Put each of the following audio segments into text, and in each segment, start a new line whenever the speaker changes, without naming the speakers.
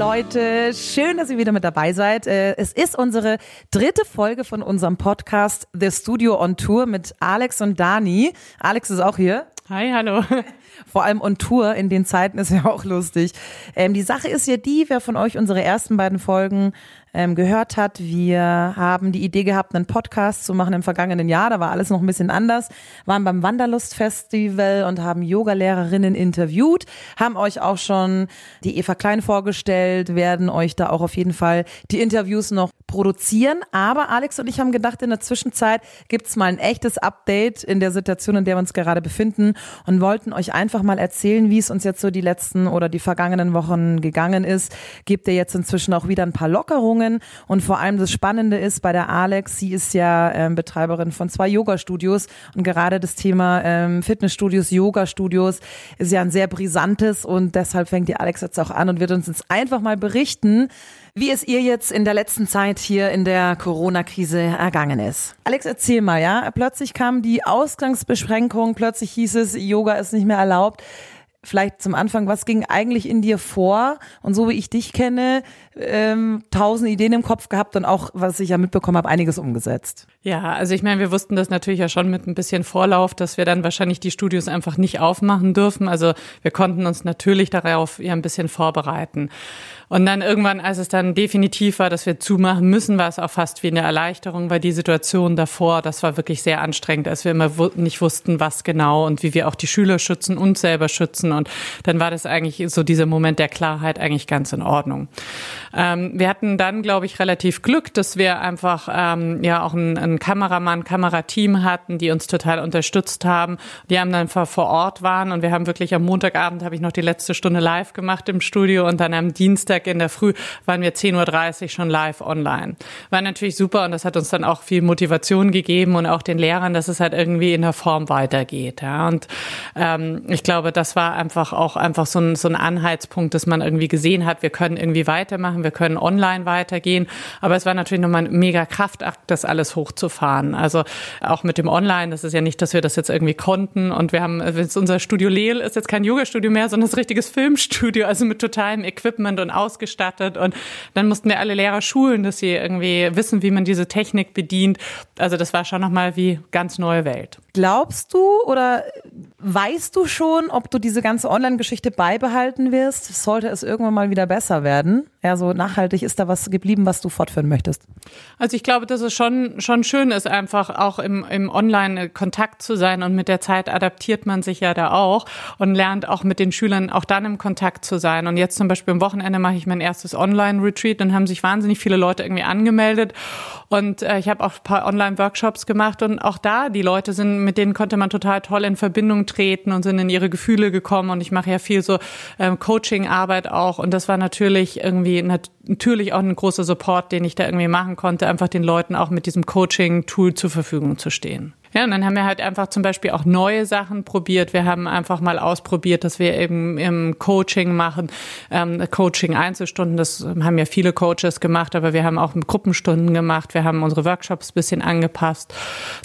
Leute, schön, dass ihr wieder mit dabei seid. Äh, es ist unsere dritte Folge von unserem Podcast The Studio on Tour mit Alex und Dani. Alex ist auch hier.
Hi, hallo.
Vor allem on Tour in den Zeiten ist ja auch lustig. Ähm, die Sache ist ja die, wer von euch unsere ersten beiden Folgen ähm, gehört hat, wir haben die Idee gehabt, einen Podcast zu machen im vergangenen Jahr. Da war alles noch ein bisschen anders. Waren beim Wanderlust Festival und haben Yogalehrerinnen interviewt, haben euch auch schon die Eva Klein vorgestellt, werden euch da auch auf jeden Fall die Interviews noch produzieren. Aber Alex und ich haben gedacht, in der Zwischenzeit gibt's mal ein echtes Update in der Situation, in der wir uns gerade befinden und wollten euch einfach mal erzählen, wie es uns jetzt so die letzten oder die vergangenen Wochen gegangen ist. Gibt ihr jetzt inzwischen auch wieder ein paar Lockerungen. Und vor allem das Spannende ist bei der Alex, sie ist ja ähm, Betreiberin von zwei Yoga-Studios und gerade das Thema ähm, Fitnessstudios, Yoga-Studios ist ja ein sehr brisantes und deshalb fängt die Alex jetzt auch an und wird uns jetzt einfach mal berichten, wie es ihr jetzt in der letzten Zeit hier in der Corona-Krise ergangen ist. Alex, erzähl mal, ja? Plötzlich kam die Ausgangsbeschränkung, plötzlich hieß es, Yoga ist nicht mehr erlaubt vielleicht zum Anfang, was ging eigentlich in dir vor? Und so wie ich dich kenne, ähm, tausend Ideen im Kopf gehabt und auch, was ich ja mitbekommen habe, einiges umgesetzt.
Ja, also ich meine, wir wussten das natürlich ja schon mit ein bisschen Vorlauf, dass wir dann wahrscheinlich die Studios einfach nicht aufmachen dürfen. Also wir konnten uns natürlich darauf ja ein bisschen vorbereiten. Und dann irgendwann, als es dann definitiv war, dass wir zumachen müssen, war es auch fast wie eine Erleichterung, weil die Situation davor, das war wirklich sehr anstrengend, als wir immer nicht wussten, was genau und wie wir auch die Schüler schützen und selber schützen. Und dann war das eigentlich so dieser Moment der Klarheit eigentlich ganz in Ordnung. Ähm, wir hatten dann, glaube ich, relativ Glück, dass wir einfach ähm, ja auch ein, ein Kameramann, Kamerateam hatten, die uns total unterstützt haben. Die haben dann vor Ort waren und wir haben wirklich am Montagabend habe ich noch die letzte Stunde live gemacht im Studio und dann am Dienstag in der Früh waren wir 10.30 Uhr schon live online. War natürlich super und das hat uns dann auch viel Motivation gegeben und auch den Lehrern, dass es halt irgendwie in der Form weitergeht. Ja. Und ähm, ich glaube, das war einfach auch einfach so ein, so ein Anhaltspunkt, dass man irgendwie gesehen hat, wir können irgendwie weitermachen, wir können online weitergehen. Aber es war natürlich nochmal ein mega Kraftakt, das alles hochzufahren. Also auch mit dem Online, das ist ja nicht, dass wir das jetzt irgendwie konnten. Und wir haben, unser Studio Lehl ist jetzt kein Yoga-Studio mehr, sondern ein richtiges Filmstudio, also mit totalem Equipment und Aus ausgestattet und dann mussten wir alle Lehrer schulen, dass sie irgendwie wissen, wie man diese Technik bedient. Also das war schon nochmal wie ganz neue Welt.
Glaubst du oder weißt du schon, ob du diese ganze Online-Geschichte beibehalten wirst? Sollte es irgendwann mal wieder besser werden? Ja, so nachhaltig ist da was geblieben, was du fortführen möchtest?
Also ich glaube, dass es schon, schon schön ist, einfach auch im, im Online-Kontakt zu sein und mit der Zeit adaptiert man sich ja da auch und lernt auch mit den Schülern auch dann im Kontakt zu sein. Und jetzt zum Beispiel am Wochenende mache ich mein erstes Online-Retreat, dann haben sich wahnsinnig viele Leute irgendwie angemeldet und äh, ich habe auch ein paar Online-Workshops gemacht und auch da, die Leute sind, mit denen konnte man total toll in Verbindung treten und sind in ihre Gefühle gekommen. Und ich mache ja viel so ähm, Coaching-Arbeit auch. Und das war natürlich irgendwie irgendwie natürlich auch ein großer Support, den ich da irgendwie machen konnte, einfach den Leuten auch mit diesem Coaching-Tool zur Verfügung zu stehen. Ja, und dann haben wir halt einfach zum Beispiel auch neue Sachen probiert. Wir haben einfach mal ausprobiert, dass wir eben im Coaching machen, ähm, Coaching Einzelstunden. Das haben ja viele Coaches gemacht, aber wir haben auch Gruppenstunden gemacht. Wir haben unsere Workshops bisschen angepasst.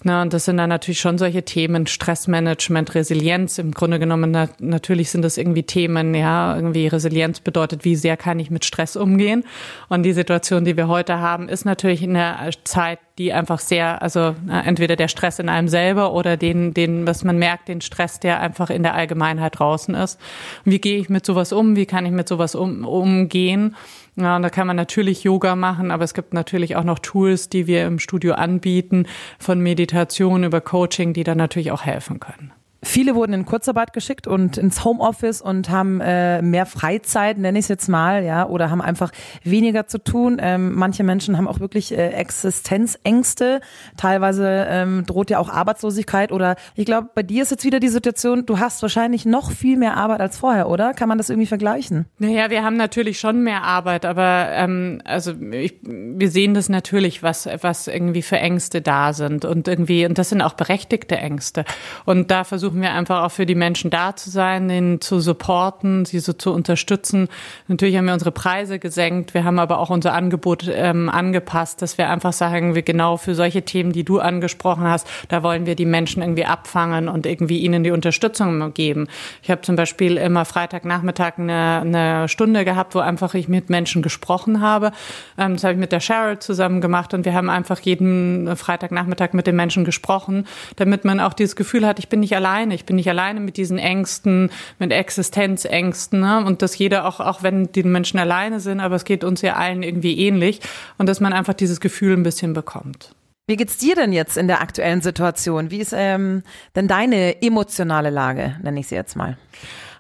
Na, und das sind dann natürlich schon solche Themen, Stressmanagement, Resilienz. Im Grunde genommen na, natürlich sind das irgendwie Themen, ja, irgendwie Resilienz bedeutet, wie sehr kann ich mit Stress umgehen. Und die Situation, die wir heute haben, ist natürlich in der Zeit, die einfach sehr, also entweder der Stress in einem selber oder den, den, was man merkt, den Stress, der einfach in der Allgemeinheit draußen ist. Wie gehe ich mit sowas um? Wie kann ich mit sowas um, umgehen? Ja, und da kann man natürlich Yoga machen, aber es gibt natürlich auch noch Tools, die wir im Studio anbieten, von Meditation über Coaching, die dann natürlich auch helfen können.
Viele wurden in Kurzarbeit geschickt und ins Homeoffice und haben äh, mehr Freizeit, nenne ich es jetzt mal, ja, oder haben einfach weniger zu tun. Ähm, manche Menschen haben auch wirklich äh, Existenzängste. Teilweise ähm, droht ja auch Arbeitslosigkeit oder ich glaube, bei dir ist jetzt wieder die Situation, du hast wahrscheinlich noch viel mehr Arbeit als vorher, oder? Kann man das irgendwie vergleichen?
Naja, wir haben natürlich schon mehr Arbeit, aber ähm, also ich, wir sehen das natürlich, was, was irgendwie für Ängste da sind und irgendwie, und das sind auch berechtigte Ängste. Und da versuchen versuchen wir einfach auch für die Menschen da zu sein, denen zu supporten, sie so zu unterstützen. Natürlich haben wir unsere Preise gesenkt, wir haben aber auch unser Angebot ähm, angepasst, dass wir einfach sagen, wir genau für solche Themen, die du angesprochen hast, da wollen wir die Menschen irgendwie abfangen und irgendwie ihnen die Unterstützung geben. Ich habe zum Beispiel immer Freitagnachmittag eine, eine Stunde gehabt, wo einfach ich mit Menschen gesprochen habe. Ähm, das habe ich mit der Cheryl zusammen gemacht und wir haben einfach jeden Freitagnachmittag mit den Menschen gesprochen, damit man auch dieses Gefühl hat, ich bin nicht alleine, ich bin nicht alleine mit diesen Ängsten, mit Existenzängsten ne? und dass jeder auch, auch wenn die Menschen alleine sind, aber es geht uns ja allen irgendwie ähnlich und dass man einfach dieses Gefühl ein bisschen bekommt.
Wie geht's dir denn jetzt in der aktuellen Situation? Wie ist ähm, denn deine emotionale Lage, nenne ich sie jetzt mal?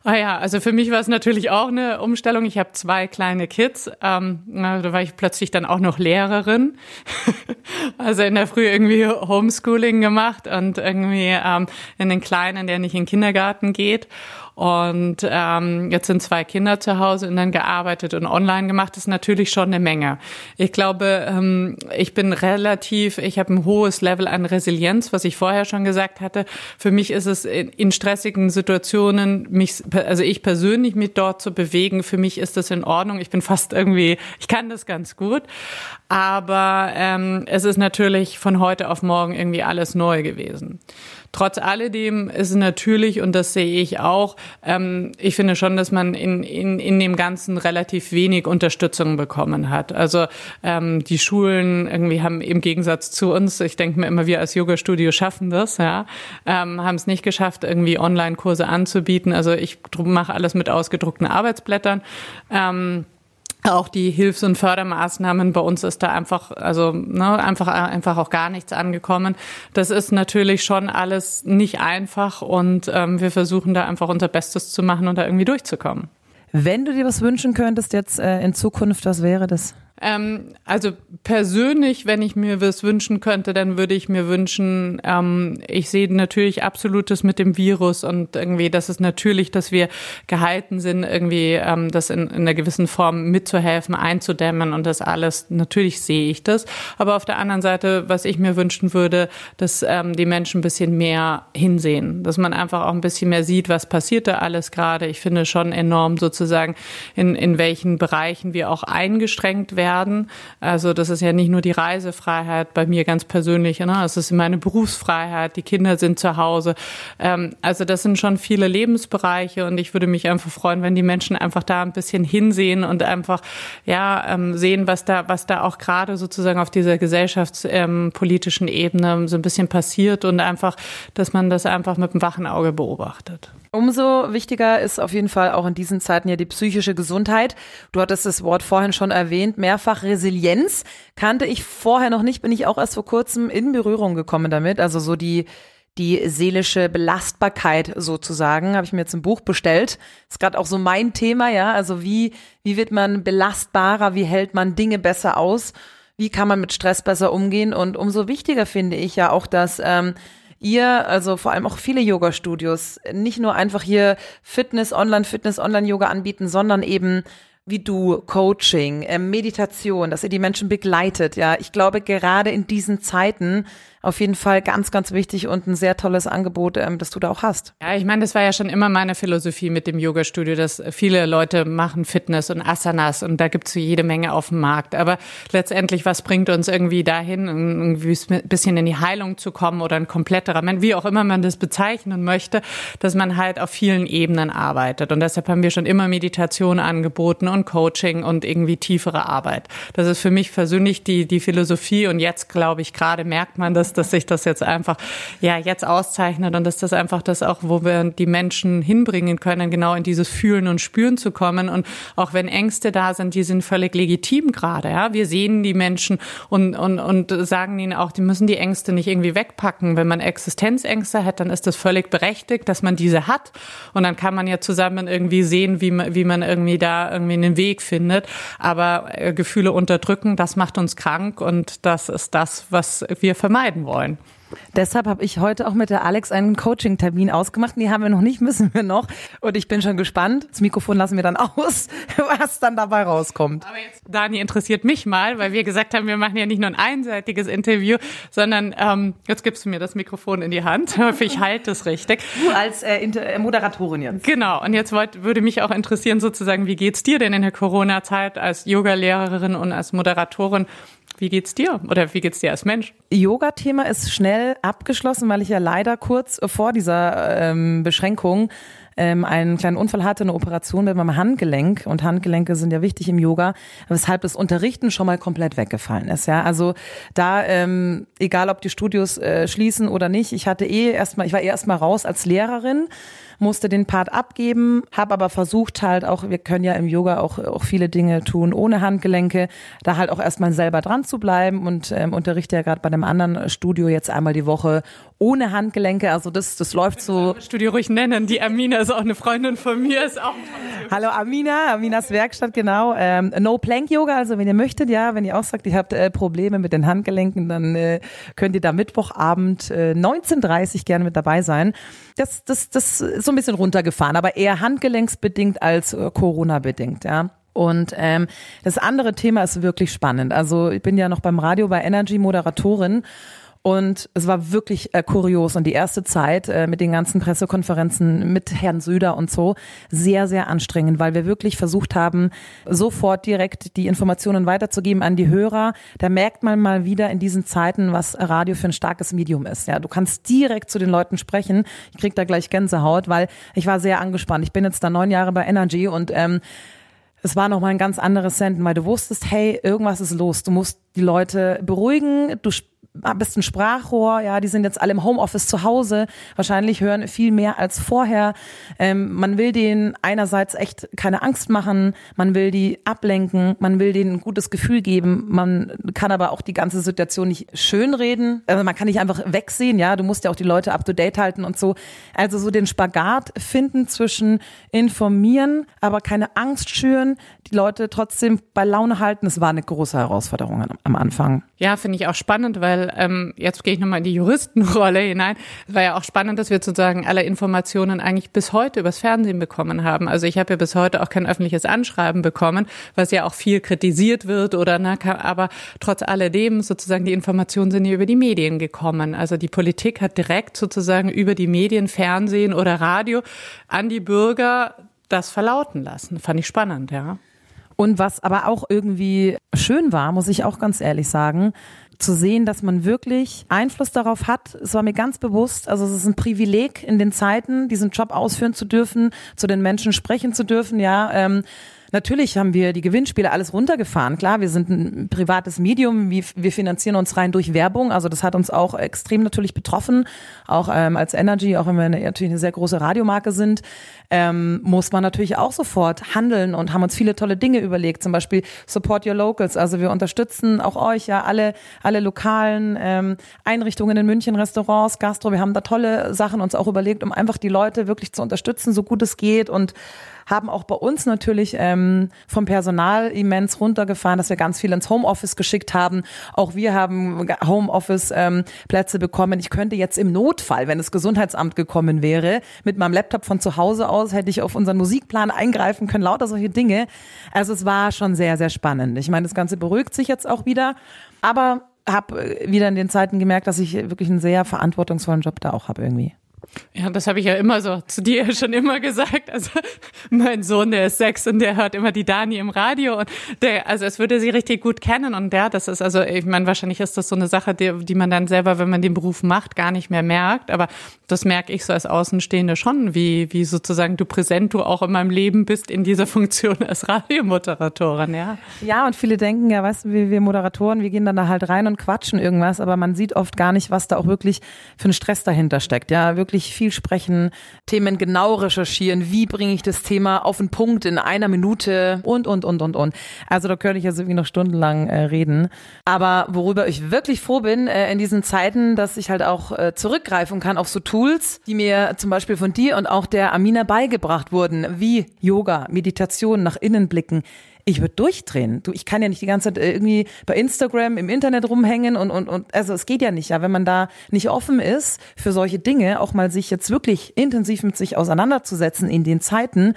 Ah ja, also für mich war es natürlich auch eine Umstellung. Ich habe zwei kleine Kids. Ähm, da war ich plötzlich dann auch noch Lehrerin. also in der Früh irgendwie Homeschooling gemacht und irgendwie ähm, in den Kleinen, der nicht in den Kindergarten geht. Und ähm, jetzt sind zwei Kinder zu Hause und dann gearbeitet und online gemacht, ist natürlich schon eine Menge. Ich glaube, ähm, ich bin relativ, ich habe ein hohes Level an Resilienz, was ich vorher schon gesagt hatte. Für mich ist es in, in stressigen Situationen, mich, also ich persönlich mich dort zu bewegen, für mich ist das in Ordnung. Ich bin fast irgendwie, ich kann das ganz gut. Aber ähm, es ist natürlich von heute auf morgen irgendwie alles neu gewesen. Trotz alledem ist natürlich, und das sehe ich auch, ähm, ich finde schon, dass man in, in, in dem Ganzen relativ wenig Unterstützung bekommen hat. Also ähm, die Schulen irgendwie haben im Gegensatz zu uns, ich denke mir immer, wir als Yoga-Studio schaffen das, ja, ähm, haben es nicht geschafft, irgendwie Online-Kurse anzubieten. Also ich mache alles mit ausgedruckten Arbeitsblättern. Ähm, auch die Hilfs- und Fördermaßnahmen bei uns ist da einfach, also ne, einfach einfach auch gar nichts angekommen. Das ist natürlich schon alles nicht einfach und ähm, wir versuchen da einfach unser Bestes zu machen und da irgendwie durchzukommen.
Wenn du dir was wünschen könntest jetzt äh, in Zukunft, was wäre das?
Ähm, also persönlich, wenn ich mir was wünschen könnte, dann würde ich mir wünschen, ähm, ich sehe natürlich absolutes mit dem Virus und irgendwie, das ist natürlich, dass wir gehalten sind, irgendwie ähm, das in, in einer gewissen Form mitzuhelfen, einzudämmen und das alles. Natürlich sehe ich das. Aber auf der anderen Seite, was ich mir wünschen würde, dass ähm, die Menschen ein bisschen mehr hinsehen, dass man einfach auch ein bisschen mehr sieht, was passiert da alles gerade. Ich finde schon enorm sozusagen, in, in welchen Bereichen wir auch eingeschränkt werden werden. Also das ist ja nicht nur die Reisefreiheit bei mir ganz persönlich, ne? es ist meine Berufsfreiheit, die Kinder sind zu Hause. Ähm, also das sind schon viele Lebensbereiche und ich würde mich einfach freuen, wenn die Menschen einfach da ein bisschen hinsehen und einfach ja ähm, sehen, was da was da auch gerade sozusagen auf dieser gesellschaftspolitischen Ebene so ein bisschen passiert und einfach, dass man das einfach mit einem wachen Auge beobachtet.
Umso wichtiger ist auf jeden Fall auch in diesen Zeiten ja die psychische Gesundheit. Du hattest das Wort vorhin schon erwähnt, mehrfach Resilienz. Kannte ich vorher noch nicht, bin ich auch erst vor kurzem in Berührung gekommen damit. Also so die, die seelische Belastbarkeit sozusagen, habe ich mir jetzt ein Buch bestellt. Ist gerade auch so mein Thema, ja. Also wie, wie wird man belastbarer, wie hält man Dinge besser aus, wie kann man mit Stress besser umgehen? Und umso wichtiger finde ich ja auch, dass ähm, ihr, also vor allem auch viele Yoga-Studios, nicht nur einfach hier Fitness, Online-Fitness, Online-Yoga anbieten, sondern eben wie du Coaching, äh, Meditation, dass ihr die Menschen begleitet. Ja, ich glaube gerade in diesen Zeiten auf jeden Fall ganz, ganz wichtig und ein sehr tolles Angebot, ähm, das du da auch hast.
Ja, ich meine, das war ja schon immer meine Philosophie mit dem Yoga-Studio, dass viele Leute machen Fitness und Asanas und da gibt's jede Menge auf dem Markt. Aber letztendlich, was bringt uns irgendwie dahin, irgendwie ein bisschen in die Heilung zu kommen oder ein kompletterer Mensch, wie auch immer man das bezeichnen möchte, dass man halt auf vielen Ebenen arbeitet. Und deshalb haben wir schon immer Meditation angeboten und Coaching und irgendwie tiefere Arbeit. Das ist für mich persönlich die, die Philosophie und jetzt, glaube ich, gerade merkt man das, dass sich das jetzt einfach, ja, jetzt auszeichnet und dass das einfach das auch, wo wir die Menschen hinbringen können, genau in dieses Fühlen und Spüren zu kommen. Und auch wenn Ängste da sind, die sind völlig legitim gerade, ja. Wir sehen die Menschen und, und, und sagen ihnen auch, die müssen die Ängste nicht irgendwie wegpacken. Wenn man Existenzängste hat, dann ist das völlig berechtigt, dass man diese hat. Und dann kann man ja zusammen irgendwie sehen, wie man, wie man irgendwie da irgendwie einen Weg findet. Aber äh, Gefühle unterdrücken, das macht uns krank und das ist das, was wir vermeiden wollen.
Deshalb habe ich heute auch mit der Alex einen Coaching-Termin ausgemacht. Die haben wir noch nicht, müssen wir noch. Und ich bin schon gespannt. Das Mikrofon lassen wir dann aus, was dann dabei rauskommt.
Aber jetzt, Dani, interessiert mich mal, weil wir gesagt haben, wir machen ja nicht nur ein einseitiges Interview, sondern ähm, jetzt gibst du mir das Mikrofon in die Hand. Ich halte es richtig.
Du als äh, äh, Moderatorin jetzt.
Genau. Und jetzt wollt, würde mich auch interessieren, sozusagen, wie geht's dir denn in der Corona-Zeit als Yoga-Lehrerin und als Moderatorin? Wie geht's dir oder wie geht's dir als Mensch?
Yoga-Thema ist schnell abgeschlossen, weil ich ja leider kurz vor dieser ähm, Beschränkung ähm, einen kleinen Unfall hatte, eine Operation mit meinem Handgelenk und Handgelenke sind ja wichtig im Yoga, weshalb das Unterrichten schon mal komplett weggefallen ist. Ja, also da ähm, egal, ob die Studios äh, schließen oder nicht, ich hatte eh erstmal, ich war eh erstmal raus als Lehrerin musste den Part abgeben, habe aber versucht halt auch, wir können ja im Yoga auch, auch viele Dinge tun ohne Handgelenke, da halt auch erstmal selber dran zu bleiben und ähm, unterrichte ja gerade bei einem anderen Studio jetzt einmal die Woche ohne Handgelenke, also das, das läuft so.
Studio ruhig nennen, die Amina ist auch eine Freundin von mir, ist auch.
Hallo Amina, Aminas Werkstatt, genau. Ähm, no Plank Yoga, also wenn ihr möchtet, ja, wenn ihr auch sagt, ihr habt äh, Probleme mit den Handgelenken, dann äh, könnt ihr da Mittwochabend äh, 19.30 gerne mit dabei sein. Das, das, das so ein bisschen runtergefahren, aber eher handgelenksbedingt als äh, Corona-bedingt, ja. Und ähm, das andere Thema ist wirklich spannend. Also ich bin ja noch beim Radio bei Energy Moderatorin und es war wirklich äh, kurios und die erste Zeit äh, mit den ganzen Pressekonferenzen mit Herrn Söder und so sehr, sehr anstrengend, weil wir wirklich versucht haben, sofort direkt die Informationen weiterzugeben an die Hörer. Da merkt man mal wieder in diesen Zeiten, was Radio für ein starkes Medium ist. Ja, du kannst direkt zu den Leuten sprechen. Ich krieg da gleich Gänsehaut, weil ich war sehr angespannt. Ich bin jetzt da neun Jahre bei Energy und ähm, es war nochmal ein ganz anderes Senden, weil du wusstest, hey, irgendwas ist los. Du musst die Leute beruhigen, du bist ein Sprachrohr, ja, die sind jetzt alle im Homeoffice zu Hause, wahrscheinlich hören viel mehr als vorher. Ähm, man will denen einerseits echt keine Angst machen, man will die ablenken, man will denen ein gutes Gefühl geben, man kann aber auch die ganze Situation nicht schönreden, also man kann nicht einfach wegsehen, ja, du musst ja auch die Leute up to date halten und so. Also so den Spagat finden zwischen informieren, aber keine Angst schüren, die Leute trotzdem bei Laune halten, das war eine große Herausforderung am Anfang.
Ja, finde ich auch spannend, weil ähm, jetzt gehe ich nochmal in die Juristenrolle hinein. Es war ja auch spannend, dass wir sozusagen alle Informationen eigentlich bis heute übers Fernsehen bekommen haben. Also ich habe ja bis heute auch kein öffentliches Anschreiben bekommen, was ja auch viel kritisiert wird oder na, aber trotz alledem sozusagen die Informationen sind ja über die Medien gekommen. Also die Politik hat direkt sozusagen über die Medien, Fernsehen oder Radio an die Bürger das verlauten lassen. Fand ich spannend, ja.
Und was aber auch irgendwie schön war, muss ich auch ganz ehrlich sagen, zu sehen, dass man wirklich Einfluss darauf hat. Es war mir ganz bewusst, also es ist ein Privileg in den Zeiten, diesen Job ausführen zu dürfen, zu den Menschen sprechen zu dürfen, ja. Ähm, Natürlich haben wir die Gewinnspiele alles runtergefahren. Klar, wir sind ein privates Medium, wir, finanzieren uns rein durch Werbung. Also das hat uns auch extrem natürlich betroffen. Auch ähm, als Energy, auch wenn wir natürlich eine sehr große Radiomarke sind, ähm, muss man natürlich auch sofort handeln und haben uns viele tolle Dinge überlegt. Zum Beispiel Support Your Locals. Also wir unterstützen auch euch, ja, alle, alle lokalen ähm, Einrichtungen in München, Restaurants, Gastro. Wir haben da tolle Sachen uns auch überlegt, um einfach die Leute wirklich zu unterstützen, so gut es geht und haben auch bei uns natürlich ähm, vom Personal immens runtergefahren, dass wir ganz viel ins Homeoffice geschickt haben. Auch wir haben Homeoffice-Plätze ähm, bekommen. Ich könnte jetzt im Notfall, wenn das Gesundheitsamt gekommen wäre, mit meinem Laptop von zu Hause aus, hätte ich auf unseren Musikplan eingreifen können, lauter solche Dinge. Also es war schon sehr, sehr spannend. Ich meine, das Ganze beruhigt sich jetzt auch wieder. Aber habe wieder in den Zeiten gemerkt, dass ich wirklich einen sehr verantwortungsvollen Job da auch habe irgendwie.
Ja, das habe ich ja immer so zu dir schon immer gesagt. Also mein Sohn, der ist sechs und der hört immer die Dani im Radio und der, also es würde sie richtig gut kennen und der, das ist also, ich meine, wahrscheinlich ist das so eine Sache, die, die man dann selber, wenn man den Beruf macht, gar nicht mehr merkt. Aber das merke ich so als Außenstehende schon, wie, wie sozusagen du präsent du auch in meinem Leben bist in dieser Funktion als Radiomoderatorin, ja.
Ja, und viele denken ja, weißt du, wir, wir Moderatoren, wir gehen dann da halt rein und quatschen irgendwas, aber man sieht oft gar nicht, was da auch wirklich für ein Stress dahinter steckt. Ja, wirklich wirklich viel sprechen, Themen genau recherchieren, wie bringe ich das Thema auf den Punkt in einer Minute und, und, und, und, und. Also da könnte ich jetzt irgendwie noch stundenlang äh, reden. Aber worüber ich wirklich froh bin äh, in diesen Zeiten, dass ich halt auch äh, zurückgreifen kann auf so Tools, die mir zum Beispiel von dir und auch der Amina beigebracht wurden, wie Yoga, Meditation, nach innen blicken ich würde durchdrehen. Du, ich kann ja nicht die ganze Zeit irgendwie bei Instagram im Internet rumhängen und, und, und also es geht ja nicht, ja, wenn man da nicht offen ist für solche Dinge, auch mal sich jetzt wirklich intensiv mit sich auseinanderzusetzen in den Zeiten,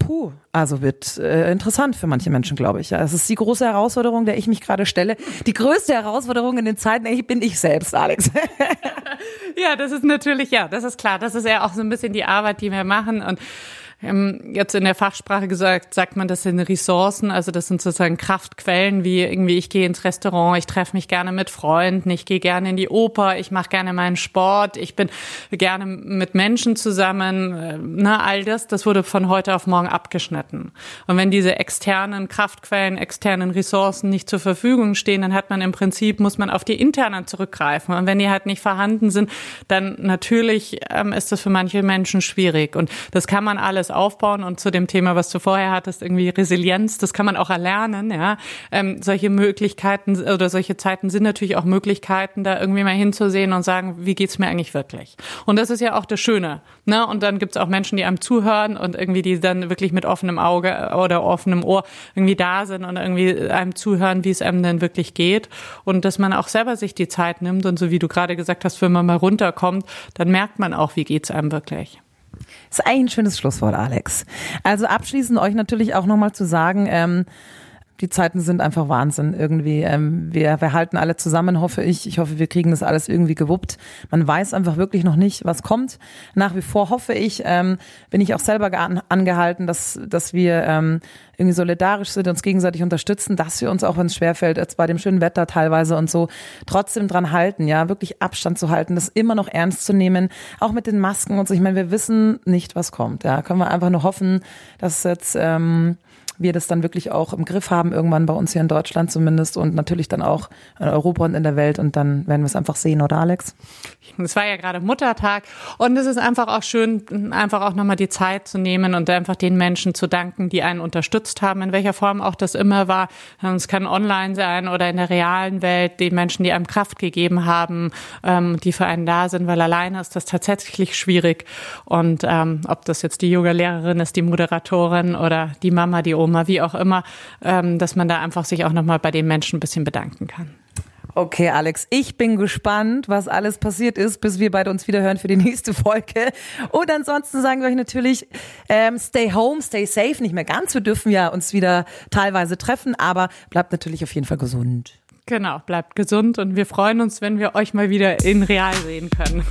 puh, also wird äh, interessant für manche Menschen, glaube ich. Ja, es ist die große Herausforderung, der ich mich gerade stelle. Die größte Herausforderung in den Zeiten ey, bin ich selbst, Alex.
ja, das ist natürlich, ja, das ist klar. Das ist ja auch so ein bisschen die Arbeit, die wir machen und jetzt in der Fachsprache gesagt, sagt man, das sind Ressourcen, also das sind sozusagen Kraftquellen, wie irgendwie ich gehe ins Restaurant, ich treffe mich gerne mit Freunden, ich gehe gerne in die Oper, ich mache gerne meinen Sport, ich bin gerne mit Menschen zusammen, äh, na, all das, das wurde von heute auf morgen abgeschnitten. Und wenn diese externen Kraftquellen, externen Ressourcen nicht zur Verfügung stehen, dann hat man im Prinzip, muss man auf die internen zurückgreifen. Und wenn die halt nicht vorhanden sind, dann natürlich ähm, ist das für manche Menschen schwierig. Und das kann man alles aufbauen und zu dem Thema, was du vorher hattest, irgendwie Resilienz, das kann man auch erlernen, ja. Ähm, solche Möglichkeiten oder solche Zeiten sind natürlich auch Möglichkeiten, da irgendwie mal hinzusehen und sagen, wie geht's mir eigentlich wirklich? Und das ist ja auch das Schöne, ne? Und dann gibt's auch Menschen, die einem zuhören und irgendwie die dann wirklich mit offenem Auge oder offenem Ohr irgendwie da sind und irgendwie einem zuhören, wie es einem denn wirklich geht und dass man auch selber sich die Zeit nimmt und so wie du gerade gesagt hast, wenn man mal runterkommt, dann merkt man auch, wie geht's einem wirklich.
Ist eigentlich ein schönes Schlusswort, Alex. Also abschließend euch natürlich auch nochmal zu sagen, ähm, die Zeiten sind einfach Wahnsinn irgendwie. Ähm, wir, wir halten alle zusammen, hoffe ich. Ich hoffe, wir kriegen das alles irgendwie gewuppt. Man weiß einfach wirklich noch nicht, was kommt. Nach wie vor hoffe ich, ähm, bin ich auch selber angehalten, dass, dass wir ähm, irgendwie solidarisch sind, uns gegenseitig unterstützen, dass wir uns auch, wenn es schwerfällt, jetzt bei dem schönen Wetter teilweise und so, trotzdem dran halten, ja, wirklich Abstand zu halten, das immer noch ernst zu nehmen, auch mit den Masken und so. Ich meine, wir wissen nicht, was kommt. Ja, können wir einfach nur hoffen, dass jetzt ähm, wir das dann wirklich auch im Griff haben, irgendwann bei uns hier in Deutschland zumindest und natürlich dann auch in Europa und in der Welt und dann werden wir es einfach sehen, oder Alex?
Es war ja gerade Muttertag und es ist einfach auch schön, einfach auch nochmal die Zeit zu nehmen und einfach den Menschen zu danken, die einen unterstützt haben, in welcher Form auch das immer war. Es kann online sein oder in der realen Welt, die Menschen, die einem Kraft gegeben haben, ähm, die für einen da sind, weil alleine ist das tatsächlich schwierig. Und ähm, ob das jetzt die Yoga-Lehrerin ist, die Moderatorin oder die Mama, die Oma, wie auch immer, ähm, dass man da einfach sich auch nochmal bei den Menschen ein bisschen bedanken kann.
Okay, Alex, ich bin gespannt, was alles passiert ist, bis wir beide uns wieder hören für die nächste Folge. Und ansonsten sagen wir euch natürlich, ähm, stay home, stay safe. Nicht mehr ganz, wir dürfen ja uns wieder teilweise treffen, aber bleibt natürlich auf jeden Fall gesund.
Genau, bleibt gesund und wir freuen uns, wenn wir euch mal wieder in real sehen können.